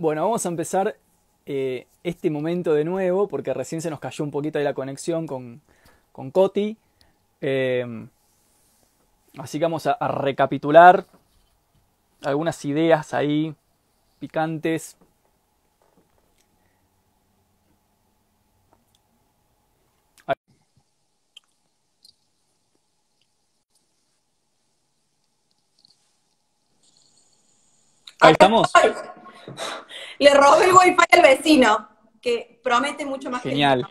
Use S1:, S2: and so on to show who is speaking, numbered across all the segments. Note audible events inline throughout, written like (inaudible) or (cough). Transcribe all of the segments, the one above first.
S1: Bueno, vamos a empezar eh, este momento de nuevo, porque recién se nos cayó un poquito de la conexión con, con Coti. Eh, así que vamos a, a recapitular algunas ideas ahí picantes. Ahí estamos. (laughs)
S2: Le robé el wifi al vecino, que promete mucho más
S1: Genial.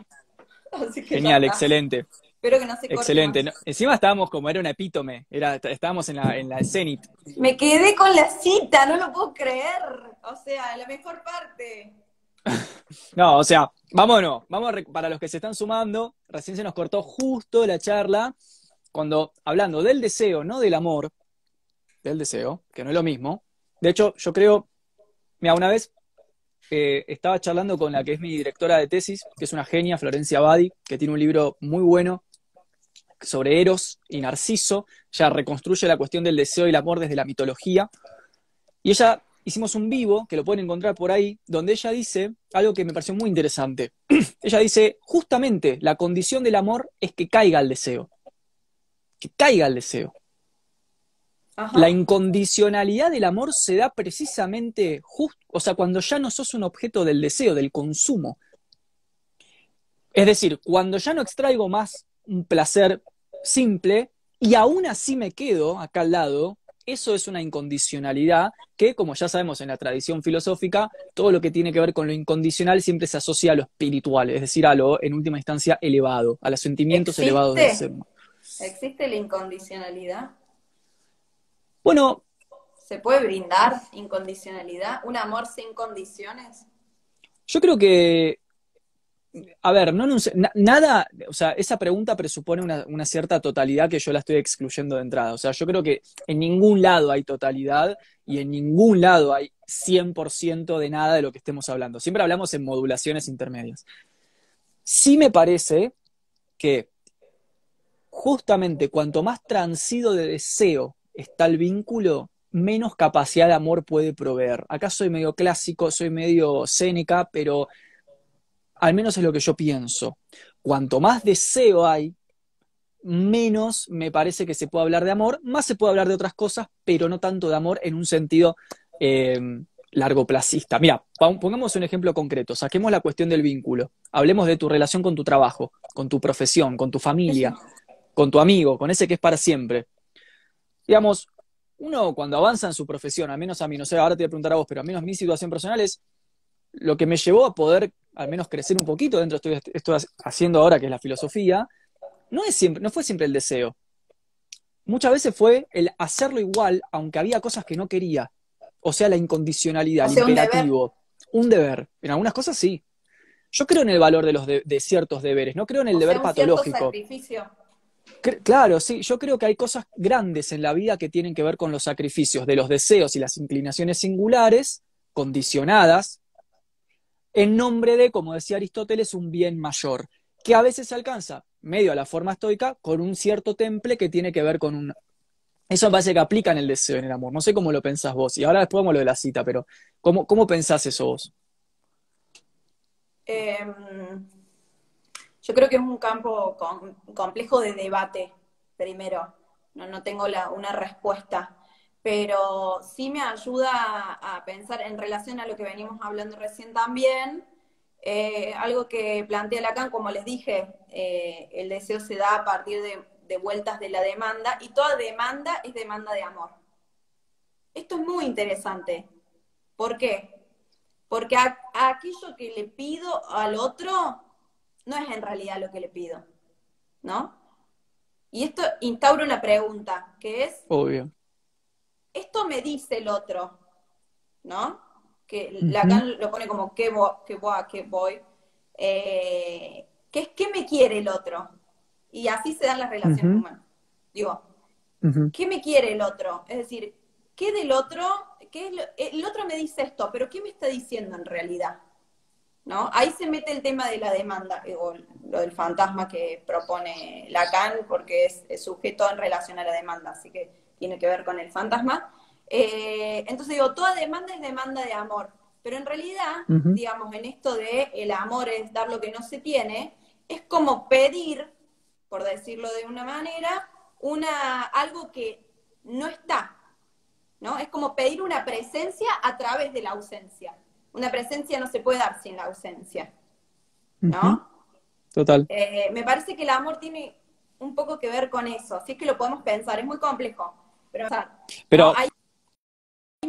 S1: (laughs)
S2: que
S1: Genial,
S2: está.
S1: excelente.
S2: Espero que no se corte
S1: Excelente. No, encima estábamos como era una epítome, era, estábamos en la, en la cenit.
S2: Me quedé con la cita, no lo puedo creer. O sea, la mejor parte. (laughs)
S1: No, o sea, vámonos, vamos para los que se están sumando, recién se nos cortó justo la charla cuando hablando del deseo, no del amor, del deseo, que no es lo mismo. De hecho, yo creo, mira, una vez eh, estaba charlando con la que es mi directora de tesis, que es una genia, Florencia Badi, que tiene un libro muy bueno sobre Eros y Narciso. Ella reconstruye la cuestión del deseo y el amor desde la mitología. Y ella hicimos un vivo, que lo pueden encontrar por ahí, donde ella dice algo que me pareció muy interesante. (clears throat) ella dice, justamente la condición del amor es que caiga el deseo. Que caiga el deseo.
S2: Ajá.
S1: La incondicionalidad del amor se da precisamente justo, o sea, cuando ya no sos un objeto del deseo, del consumo. Es decir, cuando ya no extraigo más un placer simple y aún así me quedo acá al lado, eso es una incondicionalidad que, como ya sabemos en la tradición filosófica, todo lo que tiene que ver con lo incondicional siempre se asocia a lo espiritual, es decir, a lo, en última instancia, elevado, a los sentimientos
S2: ¿Existe?
S1: elevados del ser. humano.
S2: ¿Existe la incondicionalidad?
S1: Bueno,
S2: ¿Se puede brindar incondicionalidad? ¿Un amor sin condiciones?
S1: Yo creo que, a ver, no na- nada, o sea, esa pregunta presupone una, una cierta totalidad que yo la estoy excluyendo de entrada. O sea, yo creo que en ningún lado hay totalidad y en ningún lado hay 100% de nada de lo que estemos hablando. Siempre hablamos en modulaciones intermedias. Sí me parece que justamente cuanto más transido de deseo está el vínculo, menos capacidad de amor puede proveer. Acá soy medio clásico, soy medio cénica, pero al menos es lo que yo pienso. Cuanto más deseo hay, menos me parece que se puede hablar de amor, más se puede hablar de otras cosas, pero no tanto de amor en un sentido eh, largoplacista. Mira, pon- pongamos un ejemplo concreto, saquemos la cuestión del vínculo, hablemos de tu relación con tu trabajo, con tu profesión, con tu familia, con tu amigo, con ese que es para siempre. Digamos, uno cuando avanza en su profesión, al menos a mí, no sé, ahora te voy a preguntar a vos, pero al menos mi situación personal es lo que me llevó a poder al menos crecer un poquito dentro de esto que estoy haciendo ahora, que es la filosofía, no, es siempre, no fue siempre el deseo. Muchas veces fue el hacerlo igual, aunque había cosas que no quería. O sea, la incondicionalidad,
S2: O
S1: el
S2: sea, un
S1: imperativo. Un deber. En algunas cosas sí. Yo creo en el valor de, los de, de ciertos deberes, no creo en el
S2: O sea,
S1: deber
S2: un cierto
S1: patológico.
S2: sacrificio.
S1: Claro, sí, yo creo que hay cosas grandes en la vida que tienen que ver con los sacrificios de los deseos y las inclinaciones singulares, condicionadas, en nombre de, como decía Aristóteles, un bien mayor, que a veces se alcanza, medio a la forma estoica, con un cierto temple que tiene que ver con un... Eso parece que aplica en el deseo, en el amor. No sé cómo lo pensás vos. Y ahora después vamos a lo de la cita, pero ¿cómo, cómo pensás eso vos?
S2: Em, yo creo que es un campo com- complejo de debate, primero. No, tengo una respuesta, pero sí me ayuda a, pensar en relación a lo que venimos hablando recién también. eh, algo que plantea Lacan, como les dije, eh, el deseo se da a partir de, vueltas de la demanda y toda demanda es demanda de amor. Esto es muy interesante. ¿Por qué? Porque aquello que le pido al otro no es en realidad lo que le pido, ¿no? Y esto instaura una pregunta, que es,
S1: Obvio.
S2: esto me dice el otro, ¿no? Que
S1: Ujú.
S2: Lacan lo pone como qué voy, qué voy, qué voy. Eh, ¿qué, es- ¿Qué me quiere el otro? Y así se dan las relaciones humanas. Digo. ¿qué me quiere el otro? Es decir, ¿qué del otro? ¿Qué es lo- el otro me dice esto, pero ¿qué me está diciendo en realidad? ¿No? Ahí se mete el tema de la demanda, eh, o lo del fantasma que propone Lacan, porque es, es sujeto en relación a la demanda, así que tiene que ver con el fantasma. Eh, entonces digo, toda demanda es demanda de amor, Pero en realidad, digamos, en esto de el amor es dar lo que no se tiene, es como pedir, por decirlo de una manera, una, algo que no está, ¿no? Es como pedir una presencia a través de la ausencia. Una presencia no se puede dar sin la ausencia, ¿no?
S1: Total.
S2: Eh, me parece que el amor tiene un poco que ver con eso, así es que lo podemos pensar, es muy complejo, pero,
S1: pero
S2: ahí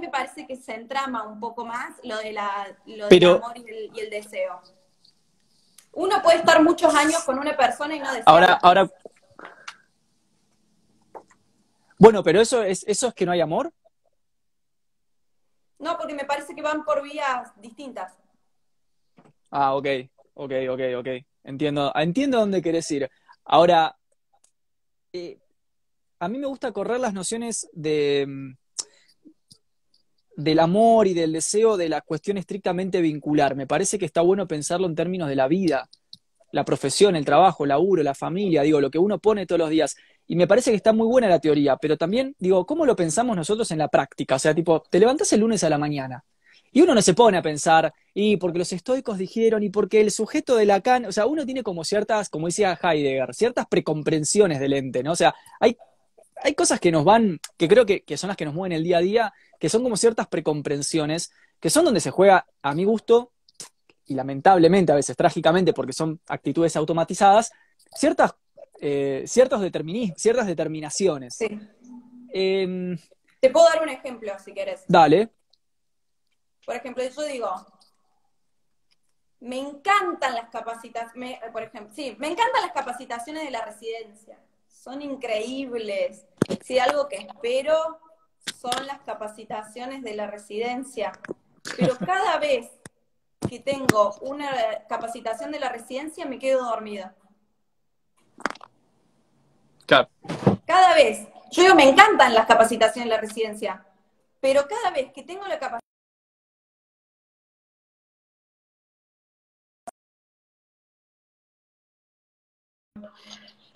S2: me parece que se entrama un poco más lo, de la, lo del amor y el, deseo. Uno puede estar muchos años con una persona y no desear.
S1: Ahora, ahora. Bueno, pero eso es, eso es que no hay amor.
S2: No, porque me parece que van por vías distintas.
S1: Ah, ok, ok, ok, ok. Entiendo, entiendo dónde querés ir. Ahora, eh, a mí me gusta correr las nociones de, mm, del amor y del deseo de la cuestión estrictamente vincular. Me parece que está bueno pensarlo en términos de la vida, la profesión, el trabajo, el laburo, la familia, digo, lo que uno pone todos los días. Y me parece que está muy buena la teoría, pero también, digo, ¿cómo lo pensamos nosotros en la práctica? O sea, tipo, te levantas el lunes a la mañana y uno no se pone a pensar, y porque los estoicos dijeron, y porque el sujeto de Lacan, o sea, uno tiene como ciertas, como decía Heidegger, ciertas precomprensiones del ente, ¿no? O sea, hay, hay cosas que nos van, que creo que, que son las que nos mueven el día a día, que son como ciertas precomprensiones, que son donde se juega, a mi gusto, y lamentablemente, a veces trágicamente, porque son actitudes automatizadas, ciertas, eh, ciertos ciertas determinaciones.
S2: Sí. Em, Te puedo dar un ejemplo, si quieres.
S1: Dale.
S2: Por ejemplo, yo digo, me encantan las capacitaciones, por ejemplo, sí, me encantan las capacitaciones de la residencia. Son increíbles. Si algo que espero son las capacitaciones de la residencia. Pero cada vez que tengo una capacitación de la residencia me quedo dormida. Cada vez. Yo digo, me encantan las capacitaciones de la residencia, pero cada vez que tengo la capacitación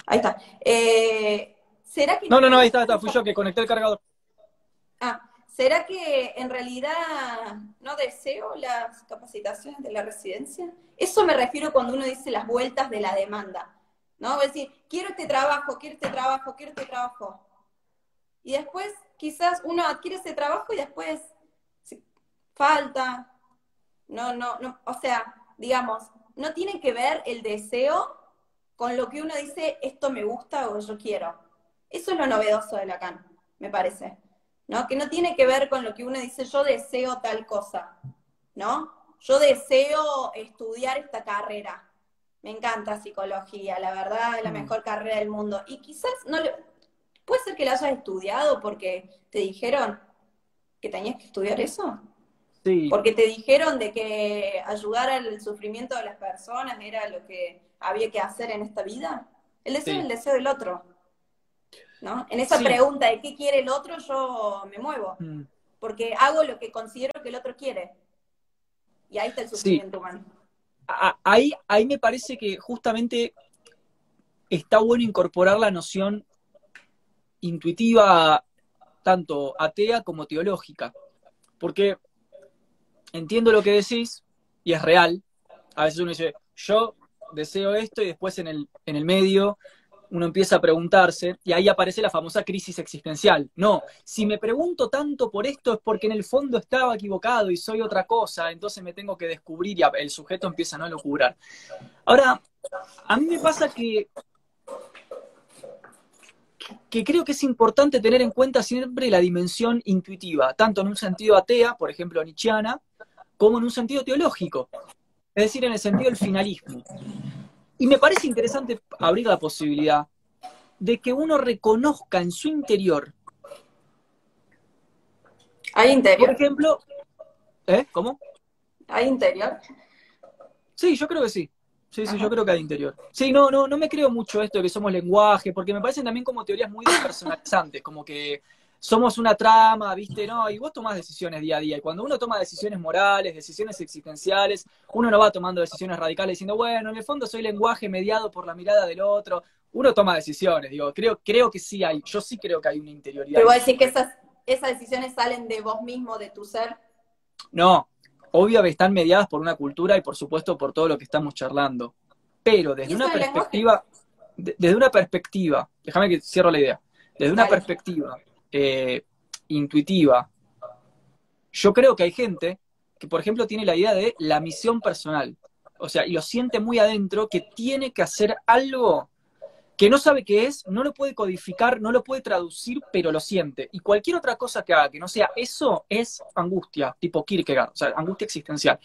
S2: Ahí está. Eh, ¿Será que
S1: no, no, no, ahí está, está, fui yo que conecté el cargador.
S2: Ah, ¿será que en realidad no deseo las capacitaciones de la residencia? Eso me refiero cuando uno dice las vueltas de la demanda. ¿No? Es decir, quiero este trabajo, quiero este trabajo, quiero este trabajo. Y después quizás uno adquiere ese trabajo y después falta. No, no, no, o sea, digamos, no tiene que ver el deseo con lo que uno dice, esto me gusta o yo quiero. Eso es lo novedoso de Lacan, me parece. ¿No? Que no tiene que ver con lo que uno dice, yo deseo tal cosa, ¿no? Yo deseo estudiar esta carrera. Me encanta psicología, la verdad, es la mm. mejor carrera del mundo. Y quizás no le... puede ser que la hayas estudiado porque te dijeron que tenías que estudiar eso.
S1: Sí.
S2: Porque te dijeron de que ayudar al sufrimiento de las personas era lo que había que hacer en esta vida? El deseo es el deseo del otro. ¿no? En esa pregunta de qué quiere el otro, yo me muevo. Mm. Porque hago lo que considero que el otro quiere. Y ahí está el sufrimiento humano.
S1: Ahí, ahí me parece que justamente está bueno incorporar la noción intuitiva, tanto atea como teológica. Porque entiendo lo que decís y es real. A veces uno dice, yo deseo esto y después en el, en el medio uno empieza a preguntarse y ahí aparece la famosa crisis existencial. No, si me pregunto tanto por esto es porque en el fondo estaba equivocado y soy otra cosa, entonces me tengo que descubrir y el sujeto empieza a no locurar. Ahora, a mí me pasa que que creo que es importante tener en cuenta siempre la dimensión intuitiva, tanto en un sentido atea, por ejemplo, nietzscheana, como en un sentido teológico es decir, en el sentido del finalismo. Y me parece interesante abrir la posibilidad de que uno reconozca en su interior.
S2: ¿Hay interior?
S1: Por ejemplo, ¿eh? ¿Cómo?
S2: ¿Hay interior?
S1: Sí, yo creo que sí. Sí, sí, yo creo que hay interior. Sí, no, no, no me creo mucho esto de que somos lenguaje, porque me parecen también como teorías muy despersonalizantes, como que somos una trama, ¿viste? No, y vos tomás decisiones día a día. Y cuando uno toma decisiones morales, decisiones existenciales, uno no va tomando decisiones radicales diciendo, bueno, en el fondo soy lenguaje mediado por la mirada del otro. Uno toma decisiones, digo, creo, creo que sí hay, yo sí creo que hay una interioridad.
S2: Pero vos decís que esas, esas decisiones salen de vos mismo, de tu ser.
S1: No, obviamente están mediadas por una cultura y por supuesto por todo lo que estamos charlando. Pero desde una perspectiva, desde una perspectiva, déjame que cierro la idea, desde una perspectiva eh, intuitiva, yo creo que hay gente que, por ejemplo, tiene la idea de la misión personal. O sea, y lo siente muy adentro que tiene que hacer algo que no sabe qué es, no lo puede codificar, no lo puede traducir, pero lo siente. Y cualquier otra cosa que haga que no sea eso es angustia, tipo Kierkegaard, o sea, angustia existencial.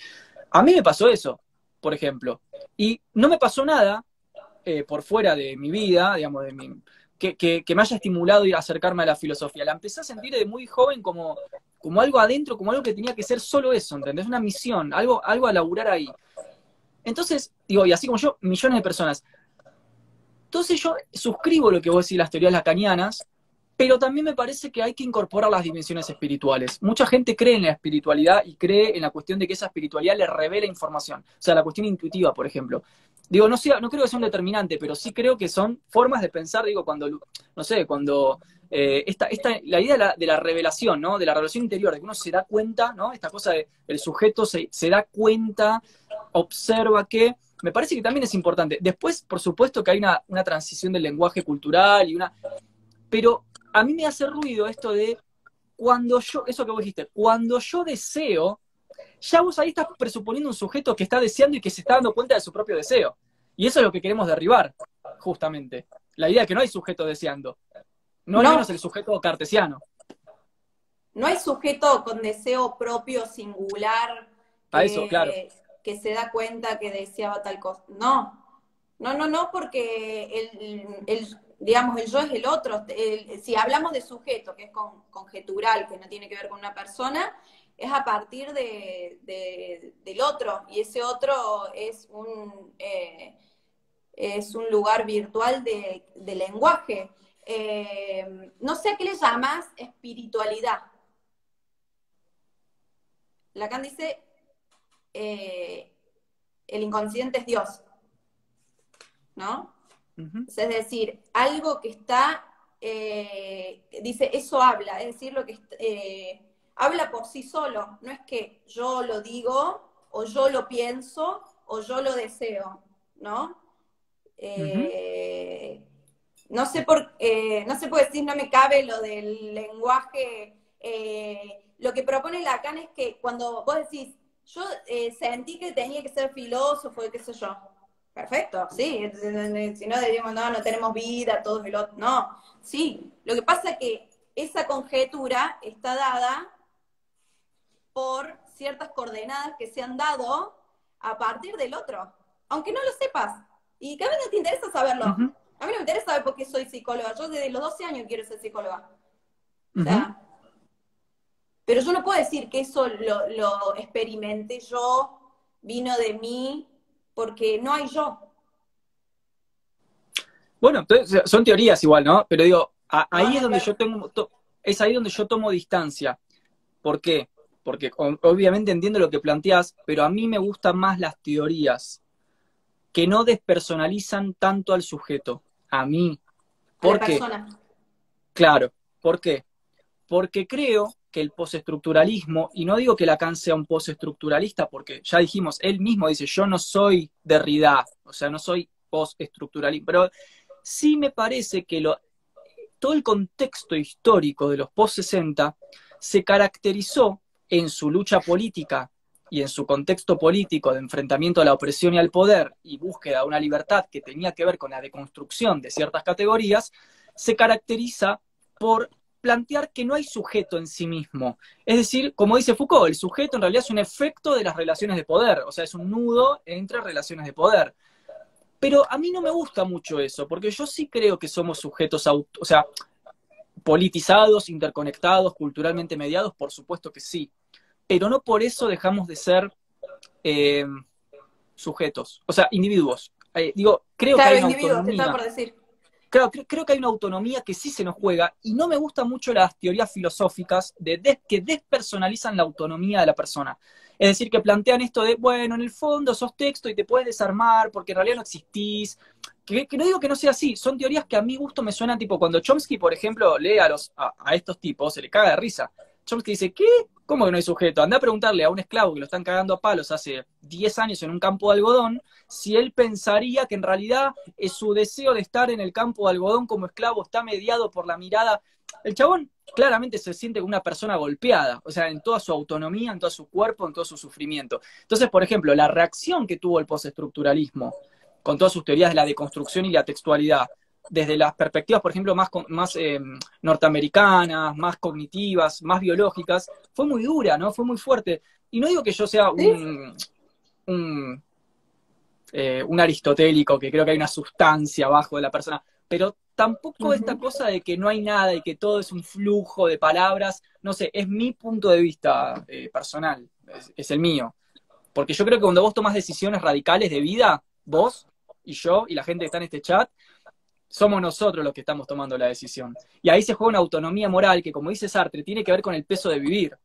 S1: A mí me pasó eso, por ejemplo. Y no me pasó nada eh, por fuera de mi vida, digamos, de mi, que, me haya estimulado ir a acercarme a la filosofía. La empecé a sentir de muy joven como, como algo adentro, como algo que tenía que ser solo eso, ¿entendés? Una misión, algo, algo a laburar ahí. Entonces, digo, y así como yo, millones de personas. Entonces yo suscribo lo que vos decís, las teorías lacanianas, pero también me parece que hay que incorporar las dimensiones espirituales. Mucha gente cree en la espiritualidad y cree en la cuestión de que esa espiritualidad le revela información. O sea, la cuestión intuitiva, por ejemplo. Digo, no, sea, no creo que sea un determinante, pero sí creo que son formas de pensar, digo, cuando, no sé, cuando eh, esta, esta, la idea de la, revelación, ¿no? De la revelación interior, de que uno se da cuenta, ¿no? Esta cosa de el sujeto se, se da cuenta, observa que, me parece que también es importante. Después, por supuesto que hay una, una transición del lenguaje cultural y una... Pero a mí me hace ruido esto de cuando yo, eso que vos dijiste, cuando yo deseo, ya vos ahí estás presuponiendo un sujeto que está deseando y que se está dando cuenta de su propio deseo. Y eso es lo que queremos derribar, justamente. La idea de que no hay sujeto deseando. No, no. menos el sujeto cartesiano.
S2: No hay sujeto con deseo propio, singular.
S1: A eso, claro.
S2: Que se da cuenta que deseaba tal cosa. No. No, no, no, porque el, digamos, el yo es el otro. si hablamos de sujeto, que es conjetural, que no tiene que ver con una persona, es a partir de, del otro, y ese otro es un, eh, es un lugar virtual de, lenguaje. Eh, no sé a qué le llamas espiritualidad. Lacan dice, eh, el inconsciente es Dios, ¿no? Es decir, algo que está, dice, eso habla, es decir, lo que habla por sí solo, no es que yo lo digo o yo lo pienso o yo lo deseo, ¿no? Eh, no sé por eh, no se puede decir, no me cabe lo del lenguaje. Eh, lo que propone Lacan es que cuando vos decís, yo sentí que tenía que ser filósofo qué sé yo. Perfecto, sí. Si no decimos, no, no tenemos vida, todos el otro. No, sí. Lo que pasa es que esa conjetura está dada por ciertas coordenadas que se han dado a partir del otro, aunque no lo sepas. Y que a mí no te interesa saberlo. A mí no me interesa saber por qué soy psicóloga. Yo desde los 12 años quiero ser psicóloga. O sea, pero yo no puedo decir que eso lo, lo experimenté yo, vino de mí, porque no hay yo.
S1: Bueno, son teorías igual, ¿no? Pero digo, ahí es donde yo tengo, es ahí donde yo tomo distancia. ¿Por qué? porque obviamente entiendo lo que planteas, pero a mí me gustan más las teorías que no despersonalizan tanto al sujeto, a mí. ¿Por qué? Claro, ¿por qué? Porque creo que el postestructuralismo, y no digo que Lacan sea un postestructuralista, porque ya dijimos, él mismo dice, yo no soy Derrida, o sea, no soy postestructuralista, pero sí me parece que lo, todo el contexto histórico de los post-60 se caracterizó en su lucha política y en su contexto político de enfrentamiento a la opresión y al poder y búsqueda de una libertad que tenía que ver con la deconstrucción de ciertas categorías, se caracteriza por plantear que no hay sujeto en sí mismo. Es decir, como dice Foucault, el sujeto en realidad es un efecto de las relaciones de poder, o sea, es un nudo entre relaciones de poder. Pero a mí no me gusta mucho eso, porque yo sí creo que somos sujetos, o sea, politizados, interconectados, culturalmente mediados, por supuesto que sí, pero no por eso dejamos de ser eh, sujetos, o sea, individuos. Eh, digo, creo que hay una autonomía. Por decir. Claro, creo, que hay una autonomía que sí se nos juega y no me gustan mucho las teorías filosóficas de que despersonalizan la autonomía de la persona. Es decir, que plantean esto de, bueno, en el fondo sos texto y te puedes desarmar porque en realidad no existís. Que, no digo que no sea así, son teorías que a mi gusto me suenan tipo cuando Chomsky, por ejemplo, lee a, estos tipos, se le caga de risa. Chomsky dice, ¿qué? ¿Cómo que no hay sujeto? Anda a preguntarle a un esclavo que lo están cagando a palos hace 10 años en un campo de algodón, si él pensaría que en realidad es su deseo de estar en el campo de algodón como esclavo está mediado por la mirada. El chabón claramente se siente como una persona golpeada, o sea, en toda su autonomía, en todo su cuerpo, en todo su sufrimiento. Entonces, por ejemplo, la reacción que tuvo el postestructuralismo con todas sus teorías de la deconstrucción y la textualidad, desde las perspectivas, por ejemplo, más, más eh, norteamericanas, más cognitivas, más biológicas, fue muy dura, ¿no? Fue muy fuerte. Y no digo que yo sea un, un, eh, un aristotélico, que creo que hay una sustancia abajo de la persona, pero tampoco esta cosa de que no hay nada y que todo es un flujo de palabras, no sé, es mi punto de vista eh, personal, es, es el mío. Porque yo creo que cuando vos tomas decisiones radicales de vida, vos y yo y la gente que está en este chat, somos nosotros los que estamos tomando la decisión. Y ahí se juega una autonomía moral que, como dice Sartre, tiene que ver con el peso de vivir.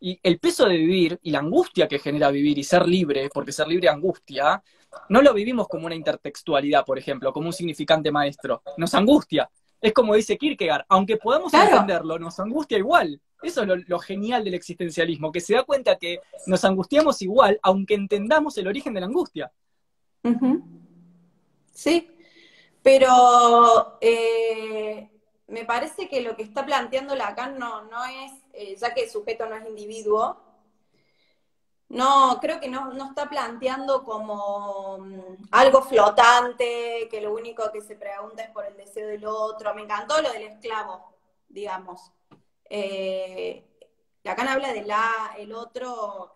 S1: Y el peso de vivir y la angustia que genera vivir y ser libre, porque ser libre angustia, no lo vivimos como una intertextualidad, por ejemplo, como un significante maestro. Nos angustia. Es como dice Kierkegaard, aunque podamos entenderlo, nos angustia igual. Eso es lo, genial del existencialismo, que se da cuenta que nos angustiamos igual, aunque entendamos el origen de la angustia.
S2: Sí, pero eh, me parece que lo que está planteando Lacan no, no es, eh, ya que el sujeto no es individuo, no, creo que no, no está planteando como mm, algo flotante, que lo único que se pregunta es por el deseo del otro. Me encantó lo del esclavo, digamos. Eh, Lacan habla del A, el otro,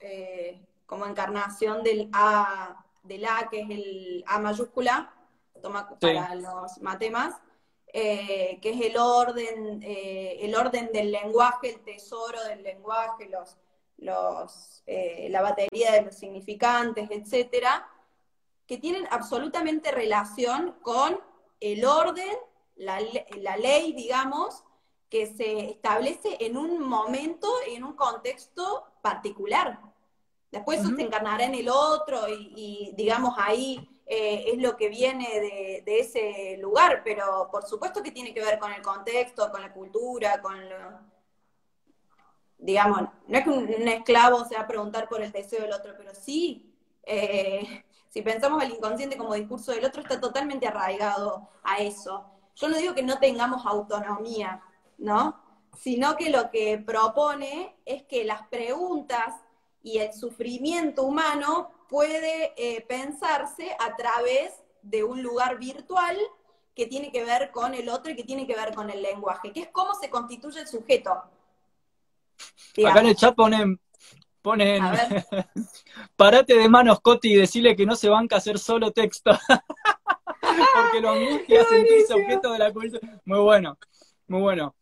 S2: como encarnación del A, del A, que es el A mayúscula, toma para los matemas, eh, que es el orden, eh, el orden del lenguaje, el tesoro del lenguaje, los, los, eh, la batería de los significantes, etcétera, que tienen absolutamente relación con el orden, la, la ley, digamos, que se establece en un momento y en un contexto particular. Después eso se encarnará en el otro y, y digamos, ahí eh, es lo que viene de, ese lugar, pero por supuesto que tiene que ver con el contexto, con la cultura, con lo... Digamos, no es que un, esclavo se va a preguntar por el deseo del otro, pero sí, eh, si pensamos el inconsciente como discurso del otro, está totalmente arraigado a eso. Yo no digo que no tengamos autonomía, ¿no? Sino que lo que propone es que las preguntas y el sufrimiento humano puede eh, pensarse a través de un lugar virtual que tiene que ver con el otro y que tiene que ver con el lenguaje, que es cómo se constituye el sujeto.
S1: Acá en el chat ponen, ponen (laughs) parate de manos, Coti, y decirle que no se banca hacer solo texto. (laughs) Porque lo angustia sentirse objeto de la cultura. Muy bueno, muy bueno.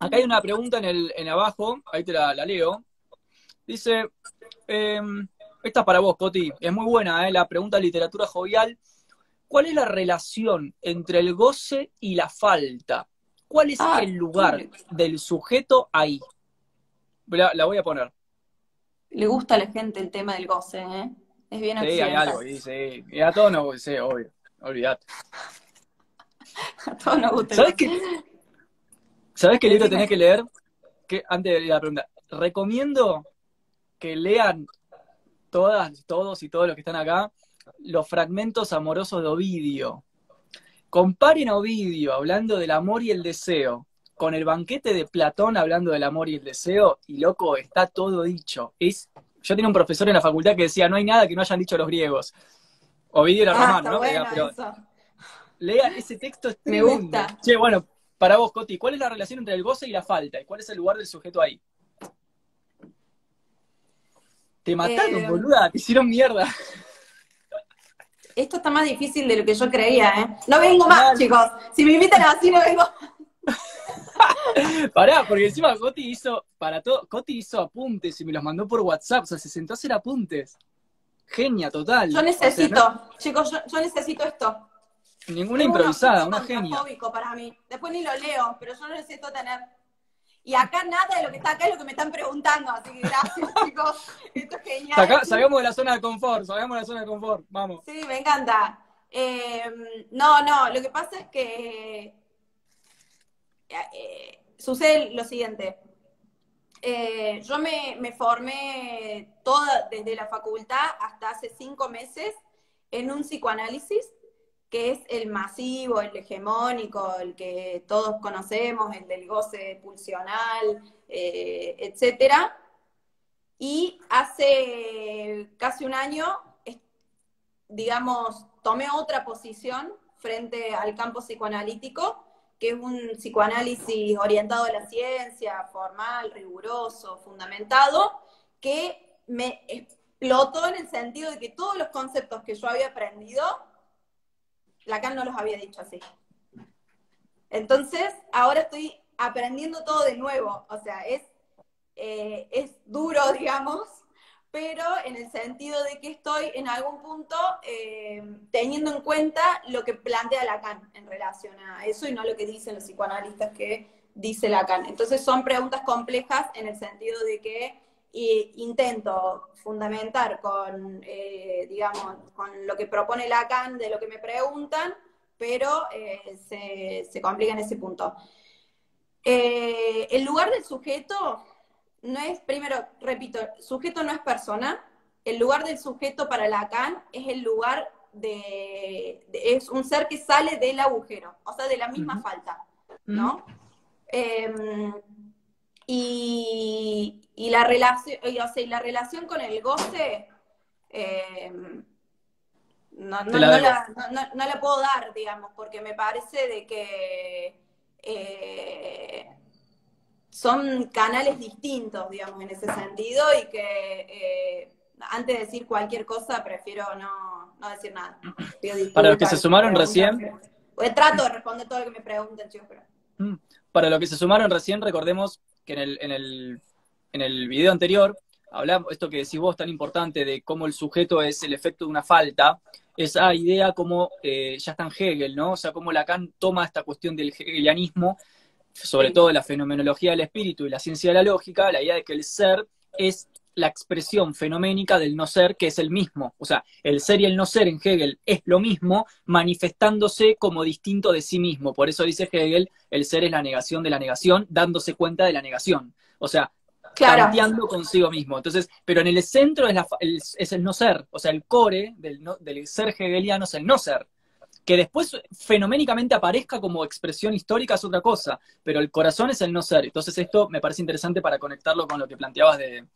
S1: Acá hay una pregunta en el en abajo, ahí te la, leo. Dice, eh, esta es para vos, Coti. Es muy buena, ¿eh? La pregunta de literatura jovial. ¿Cuál es la relación entre el goce y la falta? ¿Cuál es ah, el lugar del sujeto ahí? La, voy a poner.
S2: Le gusta a la gente el tema del goce, ¿eh? Es bien Sí, hay algo,
S1: sí, Y a todos nos gusta, obvio. Olvídate. (laughs)
S2: a todos nos gusta.
S1: ¿Sabes qué? ¿Sabes qué libro tenés que leer? Que, antes de la pregunta. Recomiendo que lean todas, todos y todos los que están acá, los fragmentos amorosos de Ovidio. Comparen a Ovidio hablando del amor y el deseo con el banquete de Platón hablando del amor y el deseo, y loco, está todo dicho. Es, yo tenía un profesor en la facultad que decía, no hay nada que no hayan dicho los griegos. Ovidio era ah, romano, ¿no? lean ese texto es
S2: Me gusta.
S1: Che, bueno, para vos, Coti, ¿cuál es la relación entre el goce y la falta? ¿Y cuál es el lugar del sujeto ahí? Te mataron, eh, boluda, te hicieron mierda.
S2: Esto está más difícil de lo que yo creía, ¿eh? No vengo más, chicos. Si me invitan así, no vengo. (laughs)
S1: Pará, porque encima Coti hizo, para todo, Coti hizo apuntes y me los mandó por WhatsApp, o sea, se sentó a hacer apuntes. Genia, total.
S2: Yo necesito, chicos, yo, necesito esto.
S1: Ninguna improvisada, una genia.
S2: para mí. Después ni lo leo, pero yo necesito tener. Y acá nada de lo que está acá es lo que me están preguntando, así que gracias, (laughs) chicos. Esto es genial.
S1: salgamos de la zona de confort, salgamos de la zona de confort, vamos.
S2: Sí, me encanta. Eh, no, no, lo que pasa es que eh, sucede lo siguiente. eh, yo me, me, formé toda, desde la facultad hasta hace cinco meses, en un psicoanálisis, que es el masivo, el hegemónico, el que todos conocemos, el del goce pulsional, eh, etcétera. Y hace casi un año, digamos, tomé otra posición frente al campo psicoanalítico, que es un psicoanálisis orientado a la ciencia, formal, riguroso, fundamentado, que me explotó en el sentido de que todos los conceptos que yo había aprendido, Lacan no los había dicho así. Entonces, ahora estoy aprendiendo todo de nuevo, o sea, es, eh, es duro, (laughs) digamos, pero en el sentido de que estoy en algún punto eh, teniendo en cuenta lo que plantea Lacan en relación a eso y no lo que dicen los psicoanalistas que dice Lacan. Entonces son preguntas complejas en el sentido de que intento fundamentar con, eh, digamos, con lo que propone Lacan de lo que me preguntan, pero eh, se, se, complica en ese punto. el lugar del sujeto no es, primero, repito, sujeto no es persona, el lugar del sujeto para Lacan es el lugar de, es un ser que sale del agujero, o sea, de la misma falta, ¿no? Y, la relación, o sea, la relación con el goce em, no, la, puedo dar, digamos, porque me parece de que eh, son canales distintos, digamos, en ese sentido, y que eh, antes de decir cualquier cosa prefiero no, decir nada. (laughs)
S1: Para los que se sumaron recién...
S2: Pues trato de responder todo lo que me pregunten, chicos, pero...
S1: Mm. Para los que se sumaron recién, recordemos que en el, en el, en el video anterior hablamos, esto que decís vos tan importante de cómo el sujeto es el efecto de una falta, esa idea como eh, ya está en Hegel, ¿no? O sea, cómo Lacan toma esta cuestión del hegelianismo sobre todo la fenomenología del espíritu y la ciencia de la lógica, la idea de que el ser es la expresión fenoménica del no ser, que es el mismo. O sea, el ser y el no ser en Hegel es lo mismo, manifestándose como distinto de sí mismo. Por eso dice Hegel, el ser es la negación de la negación, dándose cuenta de la negación. O sea, planteando consigo mismo. Entonces, pero en el centro es, el, es el no ser. O sea, el core del, del ser hegeliano es el no ser que después fenoménicamente aparezca como expresión histórica es otra cosa, pero el corazón es el no ser. Entonces esto me parece interesante para conectarlo con lo que planteabas de,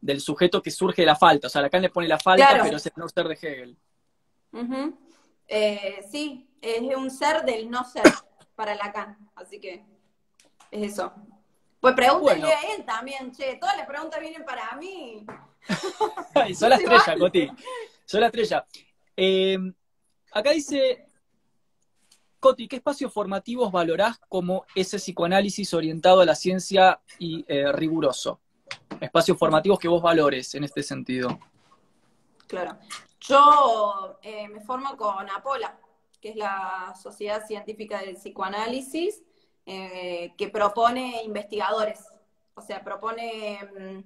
S1: del sujeto que surge de la falta. O sea, Lacan le pone la falta, pero es el no ser de Hegel.
S2: Eh, sí, es un ser del no ser para Lacan, así que es eso. Pues pregúntenle a él también, che, todas las preguntas vienen para mí. (laughs)
S1: Son la estrella, Coti. Son la estrella. Eh, Acá dice, Coti, ¿qué espacios formativos valorás como ese psicoanálisis orientado a la ciencia y eh, riguroso? Espacios formativos que vos valores en este sentido.
S2: Claro. Yo eh, me formo con APOLA, que es la Sociedad Científica del Psicoanálisis, eh, que propone investigadores, o sea, propone mm,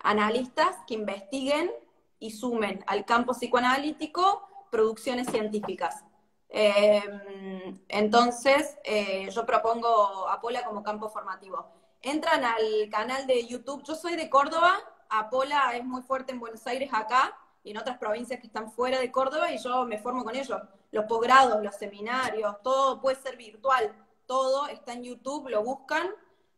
S2: analistas que investiguen y sumen al campo psicoanalítico producciones científicas. Em, entonces, eh, yo propongo Apola como campo formativo. Entran al canal de YouTube, yo soy de Córdoba, Apola es muy fuerte en Buenos Aires acá y en otras provincias que están fuera de Córdoba y yo me formo con ellos. Los posgrados, los seminarios, todo puede ser virtual, todo está en YouTube, lo buscan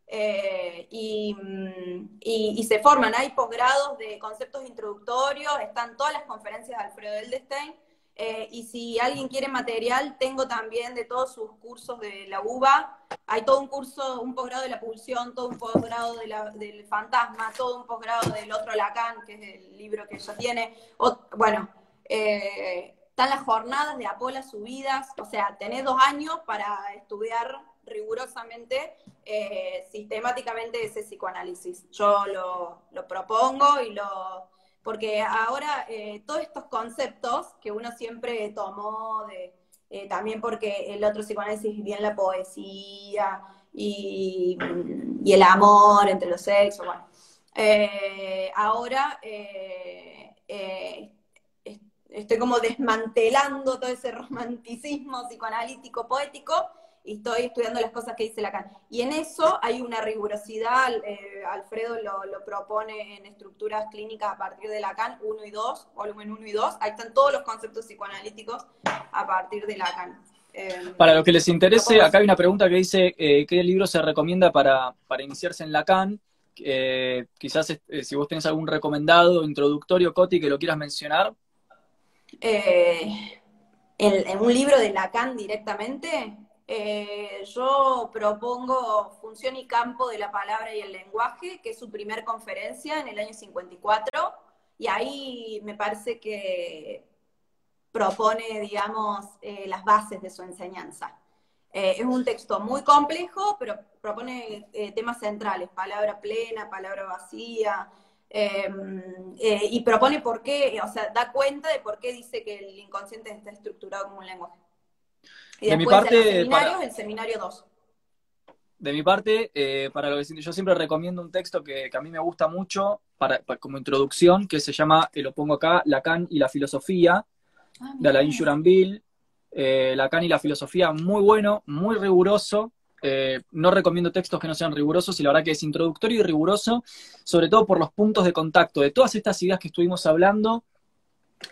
S2: eh, mm, y, se forman. Hay posgrados de conceptos introductorios, están todas las conferencias de Alfredo Eldestein. Eh, y si alguien quiere material, tengo también de todos sus cursos de la UBA. Hay todo un curso, un posgrado de la pulsión, todo un posgrado del fantasma, todo un posgrado del otro Lacan, que es el libro que ella tiene. bueno, eh, están las jornadas de Apola subidas, o sea, tenés dos años para estudiar rigurosamente, eh, sistemáticamente ese psicoanálisis. Yo lo, propongo y lo... Porque ahora eh, todos estos conceptos que uno siempre tomó de... Eh, también porque el otro psicoanálisis bien la poesía y, el amor entre los sexos, bueno. ahora estoy como desmantelando todo ese romanticismo psicoanalítico poético y estoy estudiando las cosas que dice Lacan. Y en eso hay una rigurosidad, eh, Alfredo lo, lo, propone en estructuras clínicas a partir de Lacan 1 y 2, volumen 1 y 2, ahí están todos los conceptos psicoanalíticos a partir de Lacan.
S1: Eh, para los que les interese, acá hay una pregunta que dice, eh, ¿qué libro se recomienda para, para iniciarse en Lacan? Eh, quizás si vos tenés algún recomendado introductorio, Coti, que lo quieras mencionar.
S2: Eh, en, un libro de Lacan directamente, yo propongo Función y Campo de la Palabra y el Lenguaje, que es su primer conferencia en el año 54, y ahí me parece que propone, digamos, las bases de su enseñanza. Eh, es un texto muy complejo, pero propone eh, temas centrales, palabra plena, palabra vacía, eh, y propone por qué, o sea, da cuenta de por qué dice que el inconsciente está estructurado como un lenguaje. Y
S1: de después mi parte,
S2: el seminario, el seminario 2.
S1: De mi parte, para lo que yo siempre recomiendo un texto que, a mí me gusta mucho para, como introducción, que se llama, que lo pongo acá, Lacan y la filosofía, ah, de Alain Juranville, eh, Lacan y la filosofía, muy bueno, muy riguroso. Eh, no recomiendo textos que no sean rigurosos y la verdad que es introductorio y riguroso, sobre todo por los puntos de contacto de todas estas ideas que estuvimos hablando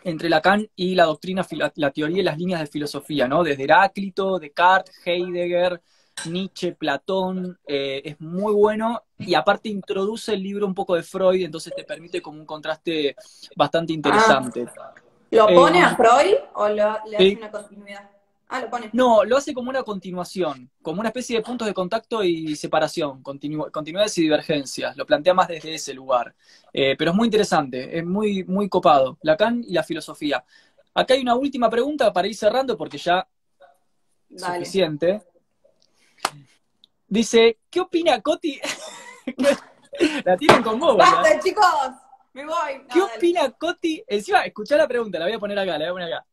S1: entre Lacan y la doctrina, la, teoría y las líneas de filosofía, ¿no? Desde Heráclito, Descartes, Heidegger, Nietzsche, Platón, eh, es muy bueno y aparte introduce el libro un poco de Freud, entonces te permite como un contraste bastante interesante.
S2: Ah. ¿Lo eh, pone a Freud o le hace una continuidad? Ah, lo pone.
S1: No, lo hace como una continuación, como una especie de puntos de contacto y separación, continuidades y divergencias. Lo plantea más desde ese lugar. Eh, pero es muy interesante, es muy, muy copado. Lacan y la filosofía. Acá hay una última pregunta para ir cerrando porque ya es suficiente. Dice, ¿qué opina Coti? (laughs) la tienen con vos,
S2: ¡Basta, chicos! Me voy.
S1: ¿Qué opina Coti? Encima, escuchá la pregunta, la voy a poner acá, la voy a poner acá.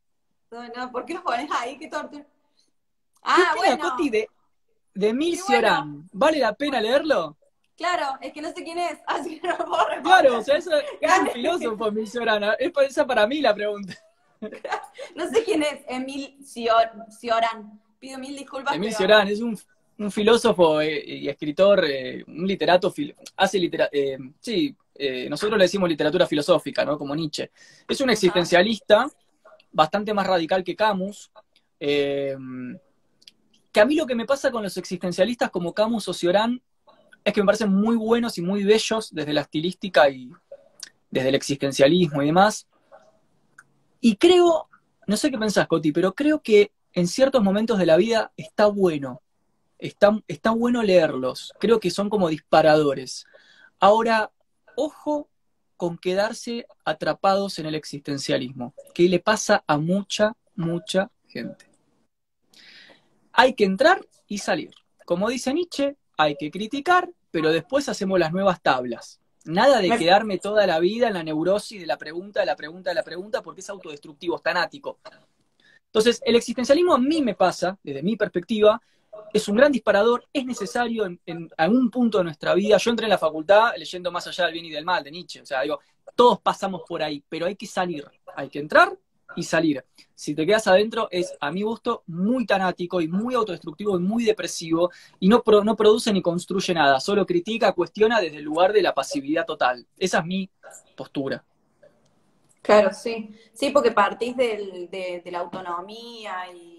S2: No, no, ¿por qué lo pones ahí? Qué tortura.
S1: Ah, ¿Qué opina bueno. Coti de, de Emil ¿Vale la pena leerlo?
S2: Claro, es que no sé quién es, (laughs) así que no puedo responder.
S1: Claro, o sea, eso es (laughs) un filósofo Emil Cioran. Es esa para mí la pregunta. (laughs)
S2: no sé quién es Emil Cioran. Pido mil disculpas.
S1: Emil Cioran es un, un filósofo eh, y escritor, eh, un literato, hace literatura, eh, sí, eh, nosotros le decimos literatura filosófica, ¿no? Como Nietzsche. Es un existencialista bastante más radical que Camus. Eh, que a mí lo que me pasa con los existencialistas como Camus o Cioran es que me parecen muy buenos y muy bellos desde la estilística y desde el existencialismo y demás. Y creo, no sé qué pensás, Coti, pero creo que en ciertos momentos de la vida está bueno. Está, está bueno leerlos. Creo que son como disparadores. Ahora, ojo con quedarse atrapados en el existencialismo, que le pasa a mucha, mucha gente. Hay que entrar y salir. Como dice Nietzsche, hay que criticar, pero después hacemos las nuevas tablas. Nada de quedarme toda la vida en la neurosis de la pregunta, de la pregunta, de la pregunta, porque es autodestructivo, es tanático. Entonces, el existencialismo a mí me pasa, desde mi perspectiva, es un gran disparador, es necesario en, algún punto de nuestra vida. Yo entré en la facultad leyendo Más allá del bien y del mal de Nietzsche, o sea, digo, todos pasamos por ahí, pero hay que salir, hay que entrar y salir. Si te quedas adentro es, a mi gusto, muy tanático y muy autodestructivo y muy depresivo y no, no produce ni construye nada, solo critica, cuestiona desde el lugar de la pasividad total. Esa es mi postura.
S2: Claro, sí. Sí, porque partís de la autonomía y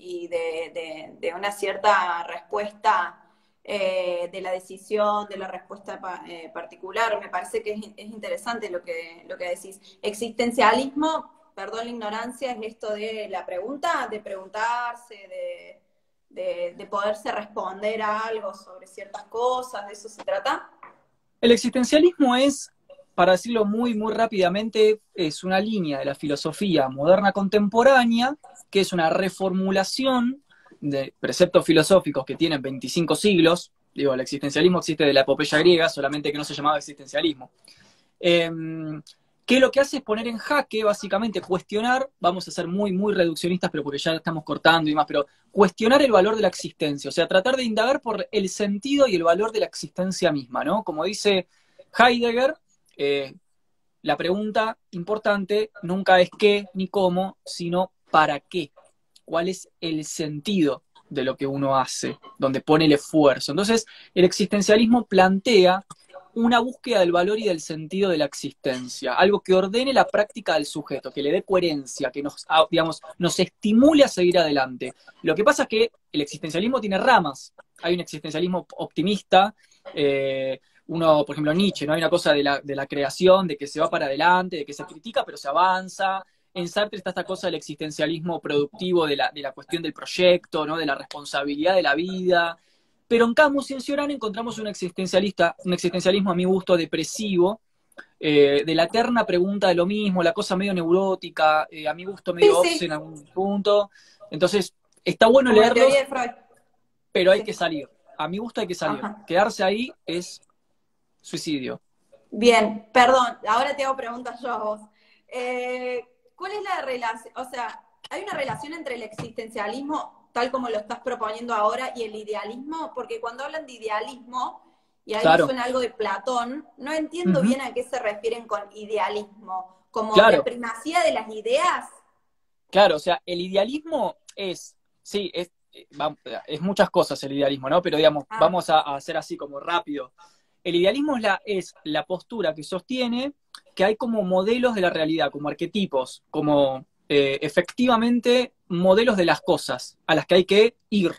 S2: y de, una cierta respuesta eh, de la decisión, de la respuesta eh, particular. Me parece que es, interesante lo que, lo que decís. Existencialismo, perdón la ignorancia, es esto de la pregunta, de preguntarse, de, de poderse responder a algo sobre ciertas cosas, ¿de eso se trata?
S1: El existencialismo es para decirlo muy, muy rápidamente, es una línea de la filosofía moderna contemporánea, que es una reformulación de preceptos filosóficos que tienen 25 siglos. Digo, el existencialismo existe de la epopeya griega, solamente que no se llamaba existencialismo. Em, que lo que hace es poner en jaque, básicamente, cuestionar, vamos a ser muy, muy reduccionistas, pero porque ya estamos cortando y más, pero cuestionar el valor de la existencia, o sea, tratar de indagar por el sentido y el valor de la existencia misma, ¿no? Como dice Heidegger, eh, la pregunta importante nunca es qué ni cómo, sino para qué. ¿Cuál es el sentido de lo que uno hace, donde pone el esfuerzo. Entonces, el existencialismo plantea una búsqueda del valor y del sentido de la existencia, algo que ordene la práctica del sujeto, que le dé coherencia, que nos, ah, digamos, nos estimule a seguir adelante. Lo que pasa es que el existencialismo tiene ramas. Hay un existencialismo optimista, eh, uno, por ejemplo, Nietzsche, ¿no? Hay una cosa de la, de la creación, de que se va para adelante, de que se critica, pero se avanza, en Sartre está esta cosa del existencialismo productivo, de la, de la cuestión del proyecto, ¿no? de la responsabilidad de la vida. Pero en Camus y en Cioran encontramos un existencialista, un existencialismo a mi gusto depresivo, eh, de la eterna pregunta de lo mismo, la cosa medio neurótica, eh, a mi gusto medio sí, en algún punto. Entonces, está bueno leerlo, pero hay que salir. A mi gusto hay que salir. Quedarse ahí es suicidio.
S2: Bien, perdón, ahora te hago preguntas yo a vos. Eh, ¿Cuál es la relación? O sea, ¿hay una relación entre el existencialismo, tal como lo estás proponiendo ahora, y el idealismo? Porque cuando hablan de idealismo, y ahí suena algo de Platón, no entiendo bien a qué se refieren con idealismo. ¿Como la primacía de las ideas?
S1: Claro, o sea, el idealismo es, sí, es, es muchas cosas el idealismo, ¿no? Pero digamos, ah. vamos a, hacer así como rápido. El idealismo es la, es la postura que sostiene que hay como modelos de la realidad, como arquetipos, como eh, efectivamente modelos de las cosas a las que hay que ir,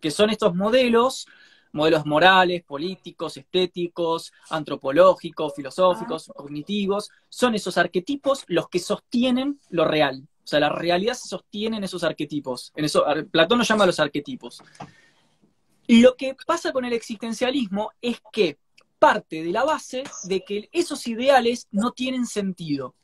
S1: que son estos modelos, modelos morales, políticos, estéticos, antropológicos, filosóficos, cognitivos, son esos arquetipos los que sostienen lo real. O sea, la realidad se sostiene en esos arquetipos. En eso, Platón los llama los arquetipos. Lo que pasa con el existencialismo es que parte de la base de que esos ideales no tienen sentido.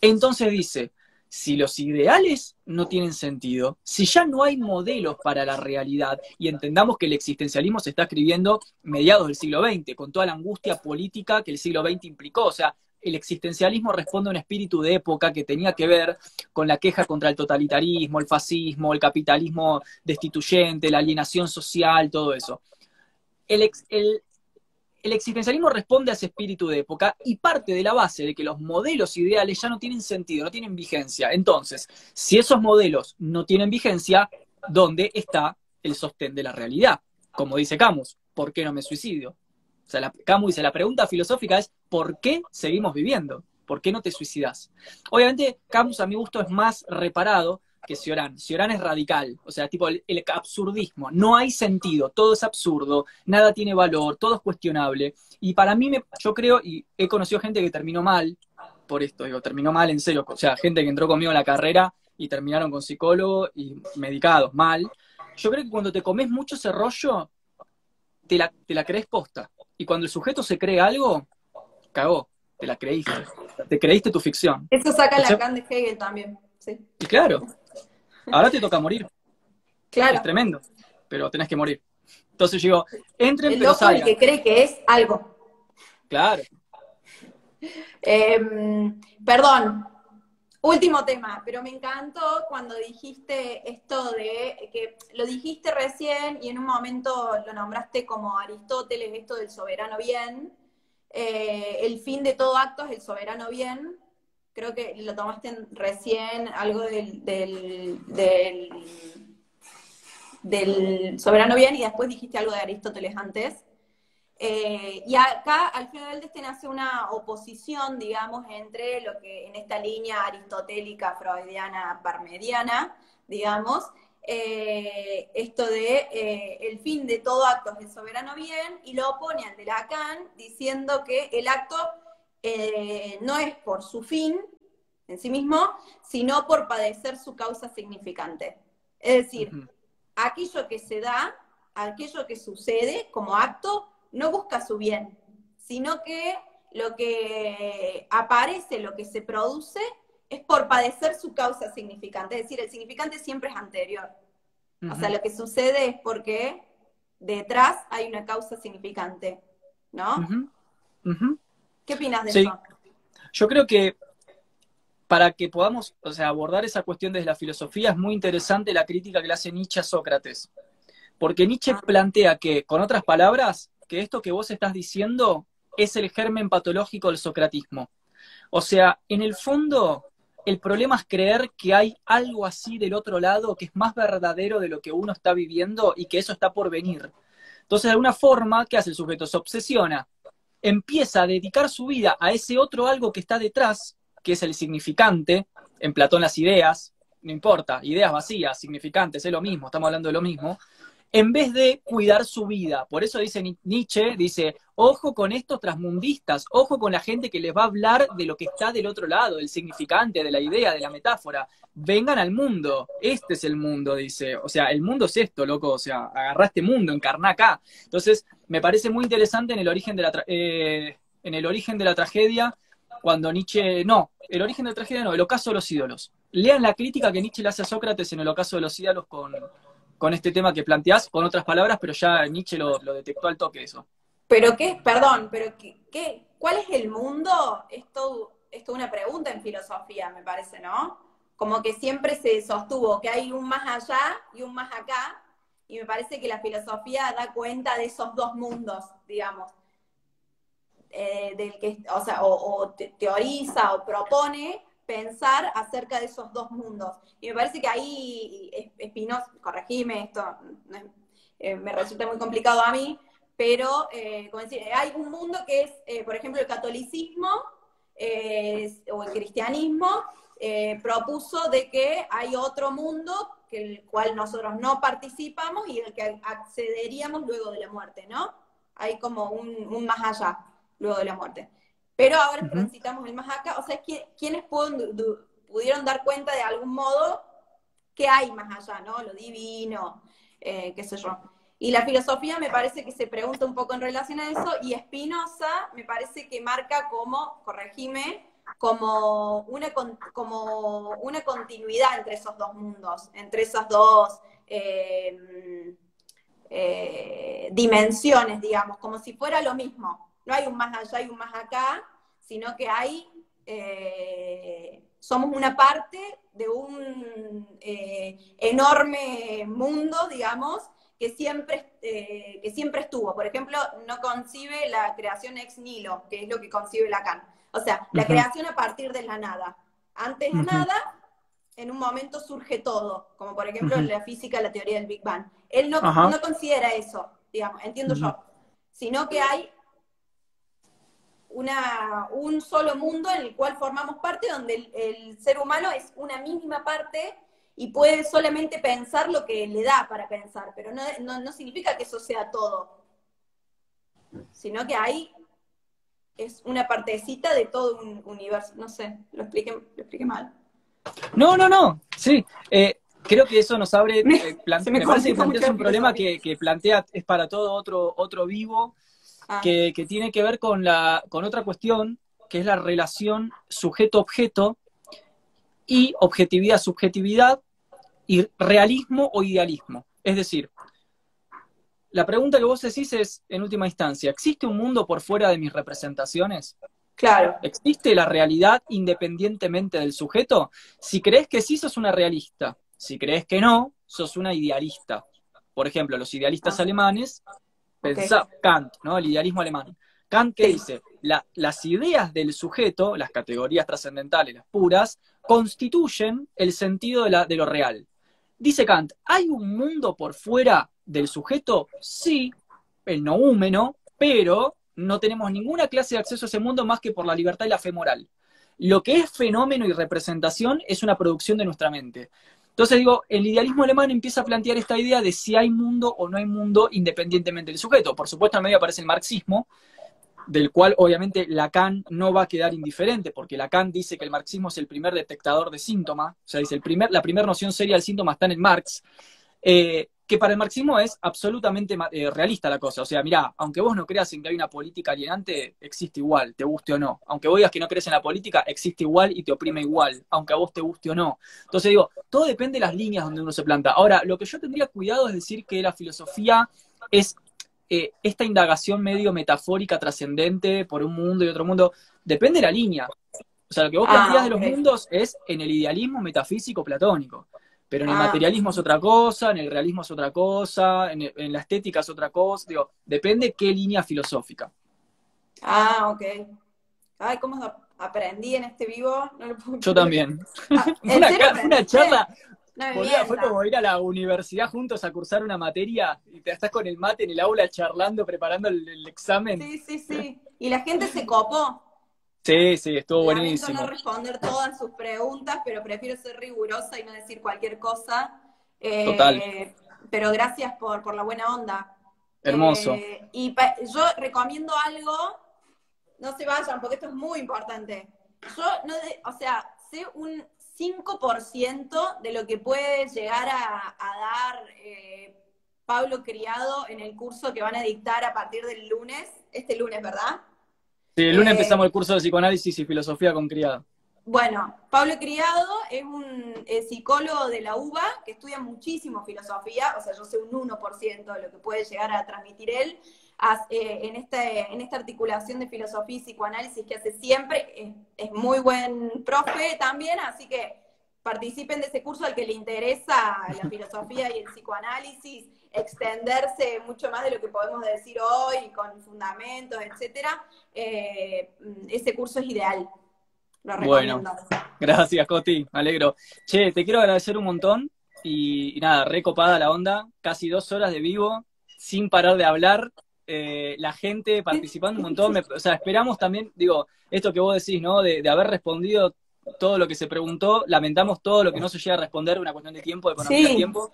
S1: Entonces dice, si los ideales no tienen sentido, si ya no hay modelos para la realidad, y entendamos que el existencialismo se está escribiendo mediados del siglo XX, con toda la angustia política que el siglo XX implicó, o sea, el existencialismo responde a un espíritu de época que tenía que ver con la queja contra el totalitarismo, el fascismo, el capitalismo destituyente, la alienación social, todo eso. El, el existencialismo responde a ese espíritu de época y parte de la base de que los modelos ideales ya no tienen sentido, no tienen vigencia. Entonces, si esos modelos no tienen vigencia, ¿dónde está el sostén de la realidad? Como dice Camus, ¿por qué no me suicidio? O sea, Camus dice, la pregunta filosófica es, ¿por qué seguimos viviendo? ¿Por qué no te suicidas? Obviamente, Camus a mi gusto es más reparado, que Cioran. Cioran es radical, o sea, tipo el, absurdismo. No hay sentido, todo es absurdo, nada tiene valor, todo es cuestionable. Y para mí, me, yo creo, y he conocido gente que terminó mal por esto, digo, terminó mal en serio, o sea, gente que entró conmigo en la carrera y terminaron con psicólogo y medicados mal. Yo creo que cuando te comes mucho ese rollo, te la, te la crees posta. Y cuando el sujeto se cree algo, cagó, te la creíste. Te creíste tu ficción.
S2: Eso saca la Lacan de Hegel también. Sí.
S1: Y claro, Ahora te toca morir.
S2: Claro.
S1: Es tremendo, pero tenés que morir. Entonces digo, entren,
S2: el
S1: pero
S2: El que cree que es algo.
S1: Claro.
S2: Em, perdón, último tema, pero me encantó cuando dijiste esto de que lo dijiste recién y en un momento lo nombraste como Aristóteles, esto del soberano bien. Eh, el fin de todo acto es el soberano bien creo que lo tomaste recién, algo del, soberano bien y después dijiste algo de Aristóteles antes. Eh, y acá, al final de este, nace una oposición, digamos, entre lo que en esta línea aristotélica, freudiana, parmediana, digamos, eh, esto de eh, el fin de todo acto es el soberano bien, y lo opone al de Lacan diciendo que el acto eh, no es por su fin en sí mismo, sino por padecer su causa significante. Es decir, aquello que se da, aquello que sucede como acto, no busca su bien, sino que lo que aparece, lo que se produce, es por padecer su causa significante. Es decir, el significante siempre es anterior. O sea, lo que sucede es porque detrás hay una causa significante, ¿no? ¿Qué opinas de eso?
S1: Yo creo que para que podamos o sea, abordar esa cuestión desde la filosofía es muy interesante la crítica que le hace Nietzsche a Sócrates. Porque Nietzsche ah. plantea que, con otras palabras, que esto que vos estás diciendo es el germen patológico del socratismo. O sea, en el fondo, el problema es creer que hay algo así del otro lado que es más verdadero de lo que uno está viviendo y que eso está por venir. Entonces, de alguna forma, ¿qué hace el sujeto? Se obsesiona, empieza a dedicar su vida a ese otro algo que está detrás, que es el significante, en Platón las ideas, no importa, ideas vacías, significantes, es lo mismo, estamos hablando de lo mismo, en vez de cuidar su vida. Por eso dice Nietzsche, dice, ojo con estos transmundistas, ojo con la gente que les va a hablar de lo que está del otro lado, del significante, de la idea, de la metáfora. Vengan al mundo, este es el mundo, dice. O sea, el mundo es esto, loco, o sea, agarrá este mundo, encarná acá. Entonces, me parece muy interesante en el origen de la, eh, en el origen de la tragedia, cuando Nietzsche, no, el origen de la tragedia no, el ocaso de los ídolos. Lean la crítica que Nietzsche le hace a Sócrates en el ocaso de los ídolos con con este tema que planteás, con otras palabras, pero ya Nietzsche lo, detectó al toque eso.
S2: Pero qué, perdón, pero qué, ¿cuál es el mundo? Esto es una pregunta en filosofía, me parece, ¿no? Como que siempre se sostuvo que hay un más allá y un más acá, y me parece que la filosofía da cuenta de esos dos mundos, digamos. Eh, del que, o sea, o teoriza o propone pensar acerca de esos dos mundos. Y me parece que ahí Espinosa, corregime, esto eh, me resulta muy complicado a mí, pero eh, como decir, hay un mundo que es, eh, por ejemplo, el catolicismo o el cristianismo propuso de que hay otro mundo que el cual nosotros no participamos y el que accederíamos luego de la muerte, ¿no? Hay como un más allá luego de la muerte. Pero ahora transitamos el más acá, o sea, ¿quiénes pudieron dar cuenta de algún modo que hay más allá, ¿no? Lo divino, eh, qué sé yo. Y la filosofía me parece que se pregunta un poco en relación a eso, y Spinoza me parece que marca como, corregime, como una, como una continuidad entre esos dos mundos, entre esas dos eh, eh, dimensiones, digamos, como si fuera lo mismo no hay un más allá y un más acá, sino que hay, eh, somos una parte de un eh, enorme mundo, digamos, que siempre, eh, que siempre estuvo. Por ejemplo, no concibe la creación ex nihilo, que es lo que concibe Lacan. O sea, la creación a partir de la nada. Antes de nada, en un momento surge todo, como por ejemplo en la física, la teoría del Big Bang. Él no, no considera eso, digamos, entiendo yo, sino que hay una, un solo mundo en el cual formamos parte, donde el, ser humano es una mínima parte y puede solamente pensar lo que le da para pensar, pero no, significa que eso sea todo, sino que ahí es una partecita de todo un universo. No sé, lo expliqué, lo expliqué mal.
S1: No, no, no, sí. Eh, creo que eso nos abre, me, eh, (laughs) parece que es un problema que, que, plantea, es para todo otro, otro vivo, Ah. que, tiene que ver con, la, con otra cuestión, que es la relación sujeto-objeto y objetividad-subjetividad y realismo o idealismo. Es decir, la pregunta que vos decís es, en última instancia, ¿existe un mundo por fuera de mis representaciones?
S2: Claro.
S1: ¿Existe la realidad independientemente del sujeto? Si crees que sí, sos una realista. Si crees que no, sos una idealista. Por ejemplo, los idealistas ah. alemanes Pensá, Kant, ¿no? El idealismo alemán. Kant que dice, las ideas del sujeto, las categorías trascendentales, las puras, constituyen el sentido de, la, de lo real. Dice Kant, ¿hay un mundo por fuera del sujeto? Sí, el noúmeno, pero no tenemos ninguna clase de acceso a ese mundo más que por la libertad y la fe moral. Lo que es fenómeno y representación es una producción de nuestra mente. Entonces digo, el idealismo alemán empieza a plantear esta idea de si hay mundo o no hay mundo independientemente del sujeto. Por supuesto, en medio aparece el marxismo, del cual obviamente Lacan no va a quedar indiferente, porque Lacan dice que el marxismo es el primer detectador de síntomas, o sea, dice, el primer, la primera noción seria del síntoma está en Marx. Eh, que para el marxismo es absolutamente eh, realista la cosa. O sea, mirá, aunque vos no creas en que hay una política alienante, existe igual, te guste o no. Aunque vos digas que no crees en la política, existe igual y te oprime igual, aunque a vos te guste o no. Entonces digo, todo depende de las líneas donde uno se planta. Ahora, lo que yo tendría cuidado es decir que la filosofía es eh, esta indagación medio metafórica, trascendente por un mundo y otro mundo. Depende de la línea. O sea, lo que vos ah, de los mundos es en el idealismo metafísico platónico. Pero en el ah. materialismo es otra cosa, en el realismo es otra cosa, en, la estética es otra cosa. Digo, depende qué línea filosófica.
S2: Ah, ok. Ay, ¿cómo, aprendí en este vivo. No lo puedo
S1: Yo también.
S2: Ah, (laughs) ¿en
S1: una, una charla,
S2: No me
S1: boluda, fue como ir a la universidad juntos a cursar una materia y te estás con el mate en el aula charlando, preparando el, el examen.
S2: Sí, sí, sí. Y la gente se copó.
S1: Sí, sí, estuvo buenísimo.
S2: no responder todas sus preguntas, pero prefiero ser rigurosa y no decir cualquier cosa. Eh,
S1: Total.
S2: Pero gracias por, por la buena onda.
S1: Hermoso.
S2: Eh, y yo recomiendo algo, no se vayan, porque esto es muy importante. Yo, no de- o sea, sé un 5% de lo que puede llegar a, a dar eh, Pablo Criado en el curso que van a dictar a partir del lunes, este lunes, ¿verdad?
S1: Sí, el lunes
S2: eh,
S1: empezamos el curso de psicoanálisis y filosofía con criada.
S2: Bueno, Pablo Criado es un eh, psicólogo de la UBA que estudia muchísimo filosofía, o sea, yo sé un 1% de lo que puede llegar a transmitir él as- eh, en, este, en esta articulación de filosofía y psicoanálisis que hace siempre. Es, es muy buen profe también, así que participen de ese curso al que le interesa la filosofía y el psicoanálisis, extenderse mucho más de lo que podemos decir hoy, con fundamentos, etcétera. Eh, ese curso es ideal. Lo
S1: Bueno.
S2: recomiendo.
S1: Gracias, Coti, me alegro. Che, te quiero agradecer un montón y, y nada, recopada la onda, casi dos horas de vivo, sin parar de hablar, eh, la gente participando un montón, me- o sea, esperamos también, digo, esto que vos decís, ¿no? De, de haber respondido todo lo que se preguntó, lamentamos todo lo que no se llega a responder, una cuestión de tiempo, de economía
S2: Sí.
S1: tiempo,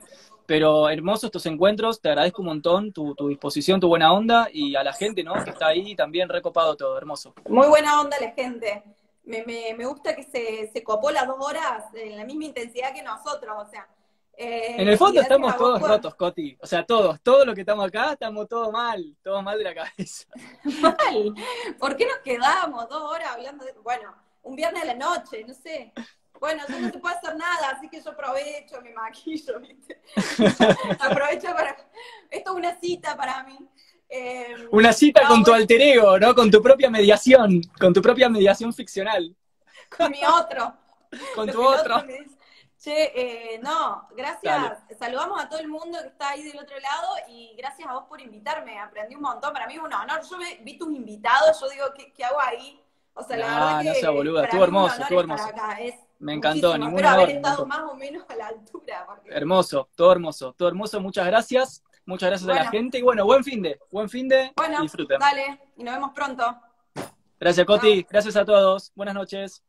S1: pero hermosos estos encuentros, te agradezco un montón tu, tu disposición, tu buena onda y a la gente, ¿no? Que está ahí también recopado todo, hermoso.
S2: Muy buena onda la gente. Me, me, me gusta que se, se copó las dos horas en la misma intensidad que nosotros, o sea. eh,
S1: En el fondo estamos todos
S2: por-
S1: rotos, Coti. O sea, todos, todos los que estamos acá estamos todos mal, todos mal de la cabeza. (laughs)
S2: Mal. ¿Por qué nos quedamos dos horas hablando de.? Bueno, un viernes a la noche, no sé. Bueno, yo no se puede hacer nada, así que yo aprovecho, me maquillo, (laughs) ¿viste? (laughs) aprovecho para. Esto es una cita para mí. Eh,
S1: Una cita
S2: no,
S1: con tu alter ego, ¿no? Con tu propia mediación, con tu propia mediación ficcional,
S2: Con mi otro.
S1: con tu otro.
S2: dice. Che, eh, no, gracias.
S1: Dale.
S2: Saludamos a todo el mundo que está ahí del otro lado y gracias a vos por invitarme. Aprendí un montón. Para mí es un honor. Yo vi tus invitados, yo digo, ¿qué, qué hago ahí? O sea, la
S1: Nah,
S2: verdad
S1: no
S2: que.
S1: sea boluda, estuvo hermoso, estuvo hermoso.
S2: es
S1: Me encantó, ningún honor,
S2: haber estado más o menos a la altura. porque-
S1: Hermoso, todo hermoso, todo hermoso. Muchas gracias. Muchas gracias a la gente. Y bueno, buen fin de, buen fin de.
S2: Bueno,
S1: Disfruten.
S2: dale, y nos vemos pronto.
S1: Gracias, Coti. Gracias a todos. Buenas noches.